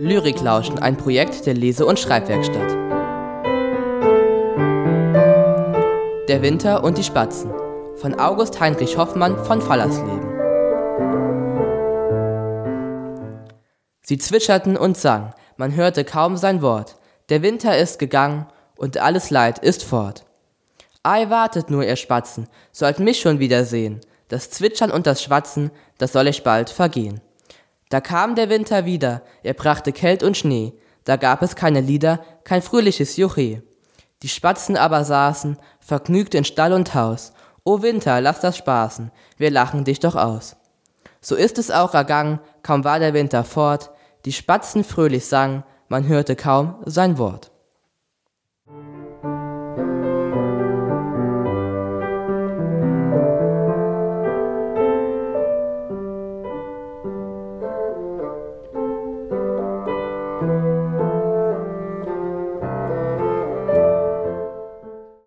Lyriklauschen, ein Projekt der Lese- und Schreibwerkstatt. Der Winter und die Spatzen von August Heinrich Hoffmann von Fallersleben. Sie zwitscherten und sang, man hörte kaum sein Wort. Der Winter ist gegangen und alles Leid ist fort. Ei, wartet nur, ihr Spatzen, sollt mich schon wiedersehen. Das Zwitschern und das Schwatzen, das soll ich bald vergehen. Da kam der Winter wieder, er brachte Kält und Schnee, da gab es keine Lieder, kein fröhliches Juchhe. Die Spatzen aber saßen, vergnügt in Stall und Haus, O Winter, lass das spaßen, wir lachen dich doch aus. So ist es auch ergangen, kaum war der Winter fort, die Spatzen fröhlich sangen, man hörte kaum sein Wort. Musik